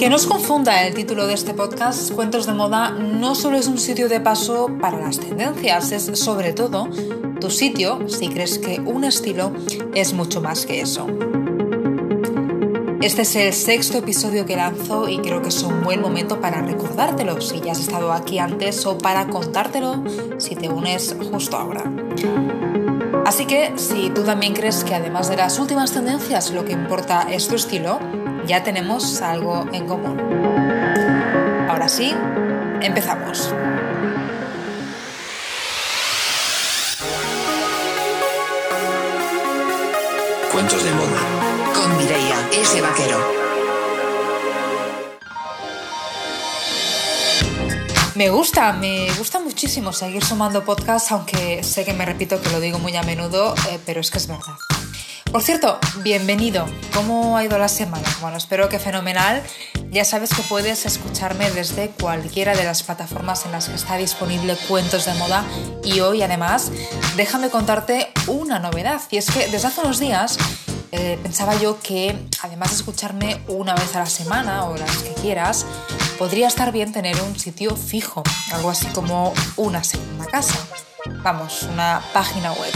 Que no os confunda el título de este podcast, Cuentos de Moda no solo es un sitio de paso para las tendencias, es sobre todo tu sitio si crees que un estilo es mucho más que eso. Este es el sexto episodio que lanzo y creo que es un buen momento para recordártelo si ya has estado aquí antes o para contártelo si te unes justo ahora. Así que si tú también crees que además de las últimas tendencias lo que importa es tu estilo, ya tenemos algo en común. Ahora sí, empezamos. Cuentos de moda con Mireia ese Vaquero. Me gusta, me gusta muchísimo seguir sumando podcasts, aunque sé que me repito que lo digo muy a menudo, eh, pero es que es verdad. Por cierto, bienvenido. ¿Cómo ha ido la semana? Bueno, espero que fenomenal. Ya sabes que puedes escucharme desde cualquiera de las plataformas en las que está disponible Cuentos de Moda y hoy además déjame contarte una novedad y es que desde hace unos días eh, pensaba yo que además de escucharme una vez a la semana o las que quieras, podría estar bien tener un sitio fijo, algo así como una segunda casa. Vamos, una página web.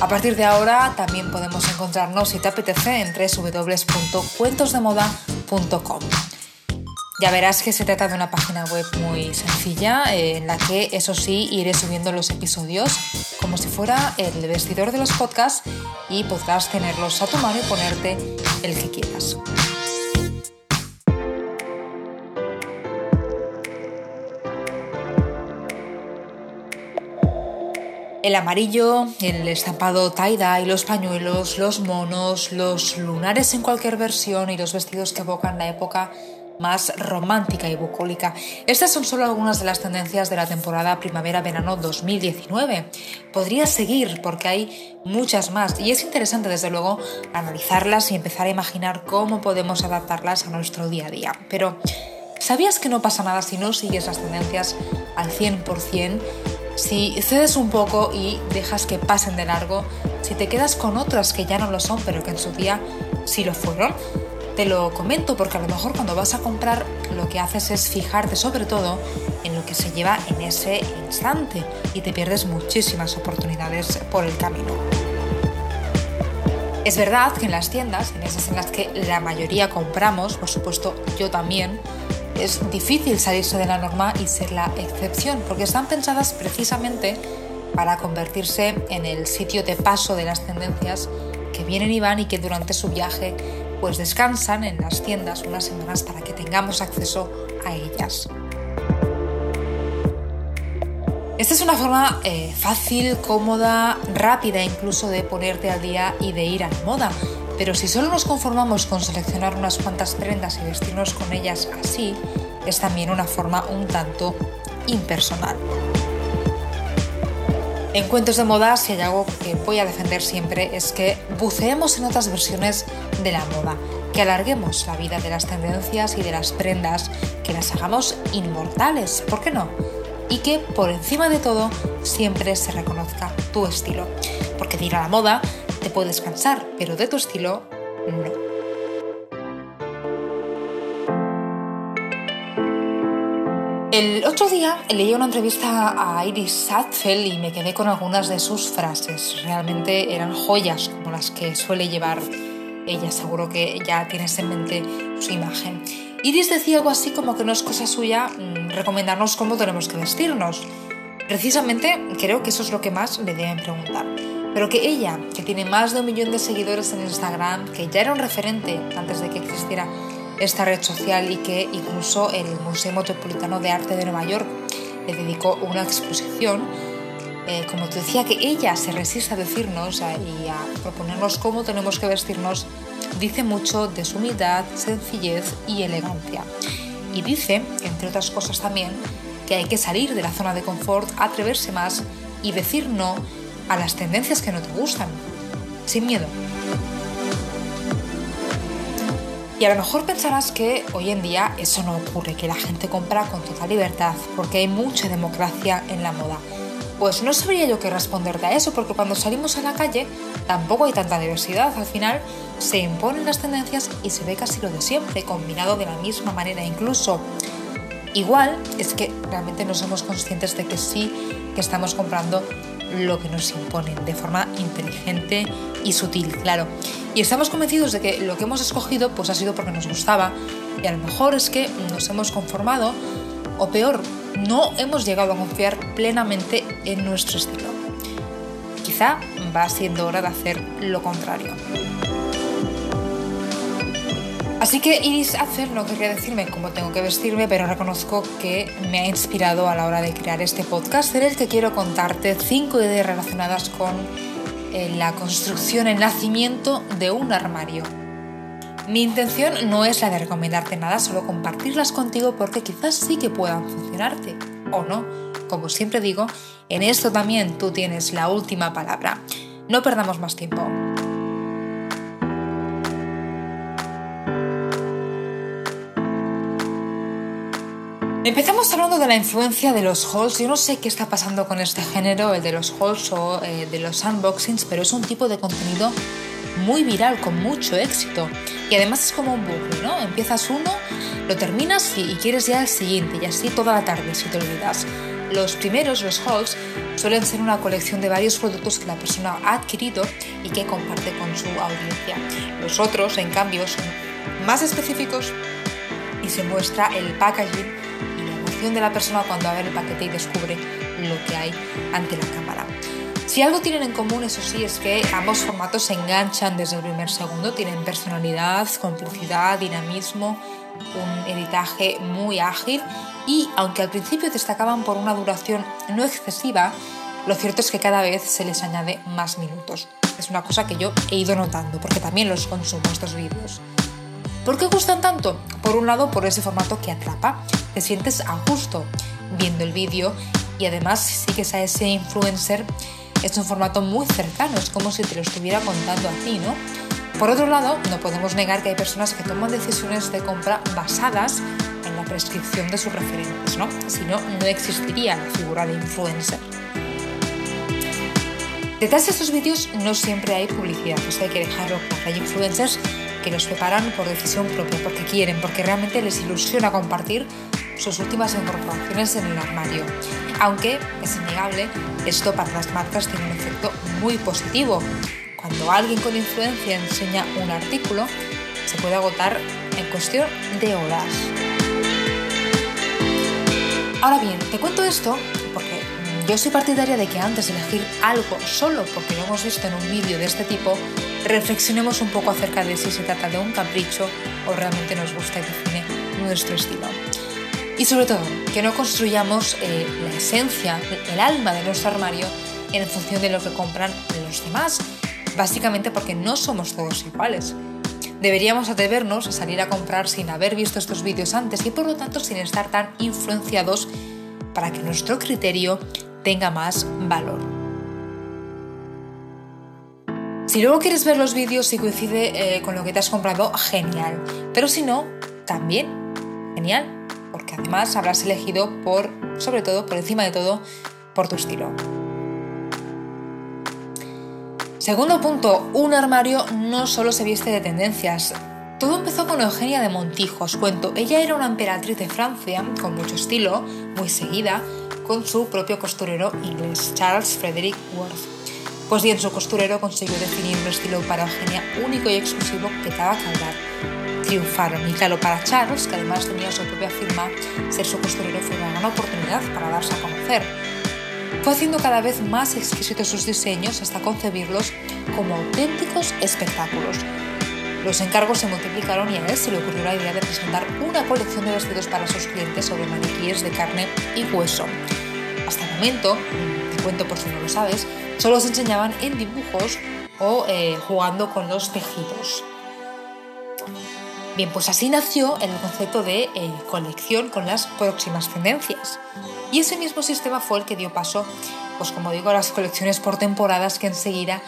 A partir de ahora también podemos encontrarnos, si te apetece, en www.cuentosdemoda.com. Ya verás que se trata de una página web muy sencilla en la que, eso sí, iré subiendo los episodios como si fuera el vestidor de los podcasts y podrás tenerlos a tu y ponerte el que quieras. El amarillo, el estampado tie-dye, los pañuelos, los monos, los lunares en cualquier versión y los vestidos que evocan la época más romántica y bucólica. Estas son solo algunas de las tendencias de la temporada primavera-verano 2019. Podría seguir porque hay muchas más y es interesante desde luego analizarlas y empezar a imaginar cómo podemos adaptarlas a nuestro día a día. Pero, ¿sabías que no pasa nada si no sigues las tendencias al 100%? Si cedes un poco y dejas que pasen de largo, si te quedas con otras que ya no lo son pero que en su día sí lo fueron, te lo comento porque a lo mejor cuando vas a comprar lo que haces es fijarte sobre todo en lo que se lleva en ese instante y te pierdes muchísimas oportunidades por el camino. Es verdad que en las tiendas, en esas en las que la mayoría compramos, por supuesto yo también, es difícil salirse de la norma y ser la excepción, porque están pensadas precisamente para convertirse en el sitio de paso de las tendencias que vienen y van y que durante su viaje pues descansan en las tiendas unas semanas para que tengamos acceso a ellas. Esta es una forma eh, fácil, cómoda, rápida incluso de ponerte al día y de ir a la moda. Pero si solo nos conformamos con seleccionar unas cuantas prendas y vestirnos con ellas así, es también una forma un tanto impersonal. En cuentos de moda, si hay algo que voy a defender siempre, es que buceemos en otras versiones de la moda, que alarguemos la vida de las tendencias y de las prendas, que las hagamos inmortales, ¿por qué no? Y que por encima de todo siempre se reconozca tu estilo. Porque de ir a la moda te puedes cansar, pero de tu estilo no. El otro día leí una entrevista a Iris Sadfeld y me quedé con algunas de sus frases. Realmente eran joyas como las que suele llevar ella. Seguro que ya tienes en mente su imagen. Iris decía algo así como que no es cosa suya mm, recomendarnos cómo tenemos que vestirnos. Precisamente creo que eso es lo que más le deben preguntar. Pero que ella, que tiene más de un millón de seguidores en Instagram, que ya era un referente antes de que existiera esta red social y que incluso el Museo Metropolitano de Arte de Nueva York le dedicó una exposición. Eh, como te decía, que ella se resiste a decirnos y a proponernos cómo tenemos que vestirnos, dice mucho de su humildad, sencillez y elegancia. Y dice, entre otras cosas también, que hay que salir de la zona de confort, atreverse más y decir no a las tendencias que no te gustan, sin miedo. Y a lo mejor pensarás que hoy en día eso no ocurre, que la gente compra con total libertad, porque hay mucha democracia en la moda. Pues no sabría yo qué responderte a eso, porque cuando salimos a la calle tampoco hay tanta diversidad. Al final se imponen las tendencias y se ve casi lo de siempre, combinado de la misma manera. Incluso igual es que realmente no somos conscientes de que sí que estamos comprando lo que nos imponen de forma inteligente y sutil, claro. Y estamos convencidos de que lo que hemos escogido pues ha sido porque nos gustaba y a lo mejor es que nos hemos conformado o peor, no hemos llegado a confiar plenamente en nuestro estilo. Quizá va siendo hora de hacer lo contrario. Así que Iris Acer no quería decirme cómo tengo que vestirme, pero reconozco que me ha inspirado a la hora de crear este podcast en el que quiero contarte cinco ideas relacionadas con eh, la construcción, el nacimiento de un armario. Mi intención no es la de recomendarte nada, solo compartirlas contigo porque quizás sí que puedan funcionarte o no. Como siempre digo, en esto también tú tienes la última palabra. No perdamos más tiempo. Empezamos hablando de la influencia de los hauls. Yo no sé qué está pasando con este género, el de los hauls o eh, de los unboxings, pero es un tipo de contenido muy viral, con mucho éxito. Y además es como un bucle, ¿no? Empiezas uno, lo terminas y, quieres ya el siguiente, y así toda la tarde si te olvidas. Los primeros, los hauls, suelen ser una colección de varios productos que la persona ha adquirido y que comparte con su audiencia. Los otros, en cambio, son más específicos y se muestra el packaging de la persona cuando abre el paquete y descubre lo que hay ante la cámara. Si algo tienen en común, eso sí, es que ambos formatos se enganchan desde el primer segundo, tienen personalidad, complicidad, dinamismo, un editaje muy ágil y aunque al principio destacaban por una duración no excesiva, lo cierto es que cada vez se les añade más minutos. Es una cosa que yo he ido notando porque también los consumo estos vídeos. ¿Por qué gustan tanto? Por un lado, por ese formato que atrapa, te sientes a gusto viendo el vídeo y además si sigues a ese influencer es un formato muy cercano, es como si te lo estuviera contando a ti, ¿no? Por otro lado, no podemos negar que hay personas que toman decisiones de compra basadas en la prescripción de sus referentes, ¿no? Si no, no existiría la figura de influencer. Detrás de estos vídeos no siempre hay publicidad, eso hay que dejarlo claro. Hay influencers que los preparan por decisión propia, porque quieren, porque realmente les ilusiona compartir sus últimas incorporaciones en el armario. Aunque es innegable, esto para las marcas tiene un efecto muy positivo. Cuando alguien con influencia enseña un artículo, se puede agotar en cuestión de horas. Ahora bien, te cuento esto porque yo soy partidaria de que antes de elegir algo solo porque lo hemos visto en un vídeo de este tipo, reflexionemos un poco acerca de si se trata de un capricho o realmente nos gusta y define nuestro estilo. Y sobre todo, que no construyamos eh, la esencia, el alma de nuestro armario en función de lo que compran los demás, básicamente porque no somos todos iguales. Deberíamos atrevernos a salir a comprar sin haber visto estos vídeos antes y por lo tanto sin estar tan influenciados para que nuestro criterio tenga más valor. Si luego quieres ver los vídeos y coincide eh, con lo que te has comprado, genial. Pero si no, también genial, además habrás elegido por, sobre todo, por encima de todo, por tu estilo. Segundo punto, un armario no solo se viste de tendencias. Todo empezó con Eugenia de Montijo, os cuento. Ella era una emperatriz de Francia, con mucho estilo, muy seguida, con su propio costurero inglés, Charles Frederick Worth. Pues bien, su costurero consiguió definir un estilo para Eugenia único y exclusivo que daba que hablar. Triunfaron y claro, para Charles, que además tenía su propia firma, ser su costurero fue una gran oportunidad para darse a conocer. Fue haciendo cada vez más exquisitos sus diseños hasta concebirlos como auténticos espectáculos. Los encargos se multiplicaron y a él se le ocurrió la idea de presentar una colección de vestidos para sus clientes sobre maniquíes de carne y hueso. Hasta el momento, te cuento por si no lo sabes, solo se enseñaban en dibujos o eh, jugando con los tejidos. Bien, pues así nació el concepto de eh, colección con las próximas tendencias. Y ese mismo sistema fue el que dio paso, pues como digo, a las colecciones por temporadas que enseguida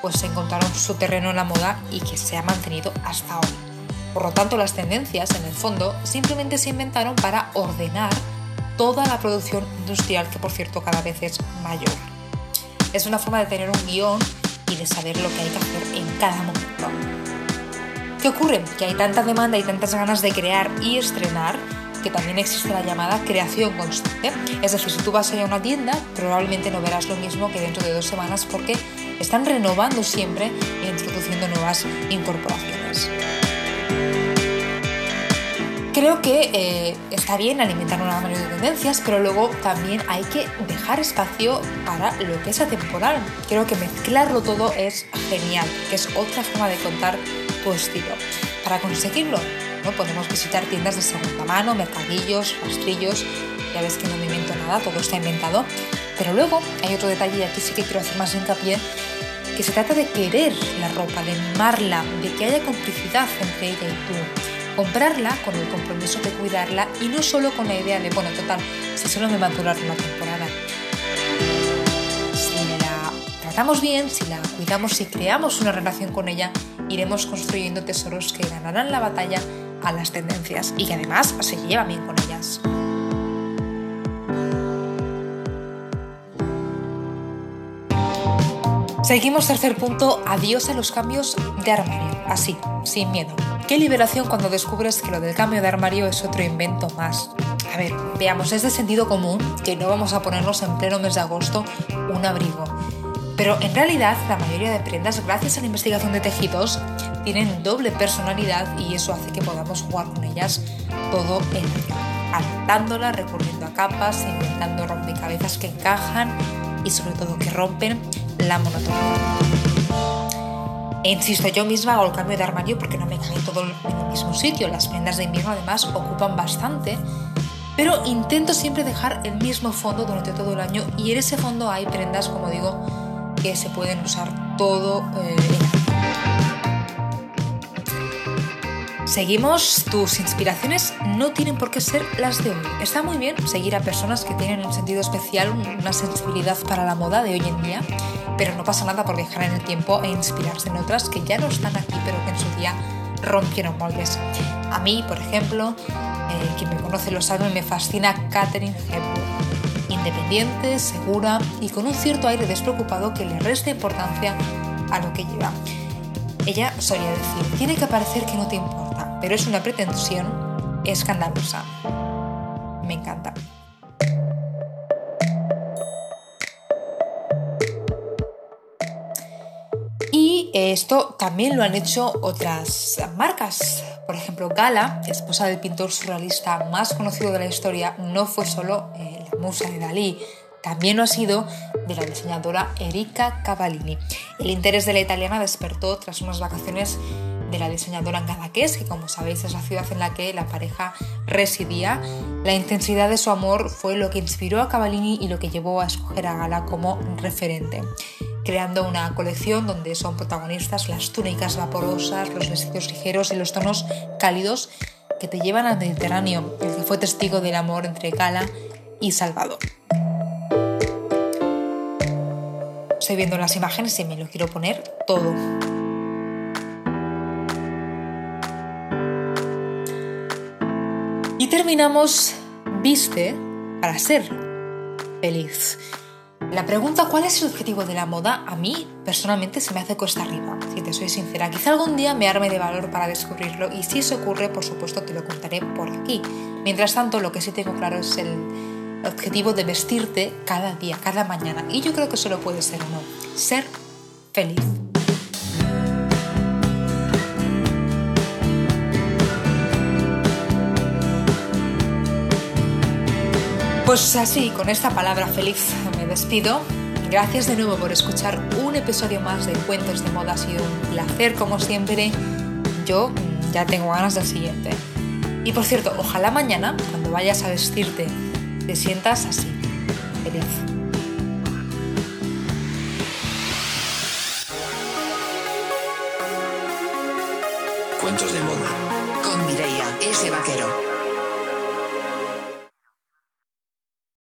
pues encontraron su terreno en la moda y que se ha mantenido hasta hoy. Por lo tanto, las tendencias, en el fondo, simplemente se inventaron para ordenar toda la producción industrial, que por cierto cada vez es mayor. Es una forma de tener un guion y de saber lo que hay que hacer en cada momento. ¿Qué ocurre? Que hay tanta demanda y tantas ganas de crear y estrenar que también existe la llamada creación constante. Es decir, si tú vas a ir a una tienda, probablemente no verás lo mismo que dentro de dos semanas porque están renovando siempre e introduciendo nuevas incorporaciones. Creo que eh, está bien alimentar una mayoría de tendencias, pero luego también hay que dejar espacio para lo que es atemporal. Creo que mezclarlo todo es genial, que es otra forma de contar tu estilo. Para conseguirlo, ¿no? podemos visitar tiendas de segunda mano, mercadillos, rastrillos, ya ves que no me invento nada, todo está inventado. Pero luego hay otro detalle y aquí sí que quiero hacer más hincapié, que se trata de querer la ropa, de mimarla, de que haya complicidad entre ella y tú comprarla con el compromiso de cuidarla y no solo con la idea de, bueno, total, si solo me va a durar una temporada. Tratamos bien, si la cuidamos, si creamos una relación con ella, iremos construyendo tesoros que ganarán la batalla a las tendencias y que además se llevan bien con ellas. Seguimos tercer punto, adiós a los cambios de armario, así, sin miedo. Qué liberación cuando descubres que lo del cambio de armario es otro invento más. A ver, veamos, es de sentido común que no vamos a ponernos en pleno mes de agosto un abrigo. Pero en realidad la mayoría de prendas, gracias a la investigación de tejidos, tienen doble personalidad y eso hace que podamos jugar con ellas todo el año, adaptándolas, recurriendo a capas, inventando rompecabezas que encajan y sobre todo que rompen la monotonía. Insisto, yo misma hago el cambio de armario porque no me cae todo en el mismo sitio. Las prendas de invierno además ocupan bastante. Pero intento siempre dejar el mismo fondo durante todo el año y en ese fondo hay prendas, como digo, se pueden usar todo eh. Seguimos, tus inspiraciones no tienen por qué ser las de hoy. Está muy bien seguir a personas que tienen un sentido especial, una sensibilidad para la moda de hoy en día, pero no pasa nada por dejar en el tiempo e inspirarse en otras que ya no están aquí, pero que en su día rompieron moldes. A mí, por ejemplo, eh, quien me conoce lo sabe, me fascina Catherine Hepburn. Independiente, segura y con un cierto aire despreocupado que le resta importancia a lo que lleva. Ella solía decir, tiene que parecer que no te importa, pero es una pretensión escandalosa. Me encanta. Esto también lo han hecho otras marcas. Por ejemplo, Gala, esposa del pintor surrealista más conocido de la historia, no fue solo eh, la musa de Dalí, también lo ha sido de la diseñadora Erika Cavallini. El interés de la italiana despertó tras unas vacaciones de la diseñadora en Cadaqués, que como sabéis es la ciudad en la que la pareja residía. La intensidad de su amor fue lo que inspiró a Cavallini y lo que llevó a escoger a Gala como referente creando una colección donde son protagonistas las túnicas vaporosas, los vestidos ligeros y los tonos cálidos que te llevan al Mediterráneo, el que fue testigo del amor entre Gala y Salvador. Estoy viendo las imágenes y me lo quiero poner todo. Y terminamos, viste para ser feliz. La pregunta ¿cuál es el objetivo de la moda? A mí personalmente se me hace cuesta arriba, si te soy sincera. Quizá algún día me arme de valor para descubrirlo y si eso ocurre, por supuesto, te lo contaré por aquí. Mientras tanto, lo que sí tengo claro es el objetivo de vestirte cada día, cada mañana. Y yo creo que solo puede ser uno, ser feliz. Pues así, con esta palabra feliz me despido. Gracias de nuevo por escuchar un episodio más de Cuentos de Moda. Ha sido un placer como siempre. Yo ya tengo ganas del siguiente. Y por cierto, ojalá mañana, cuando vayas a vestirte, te sientas así, feliz.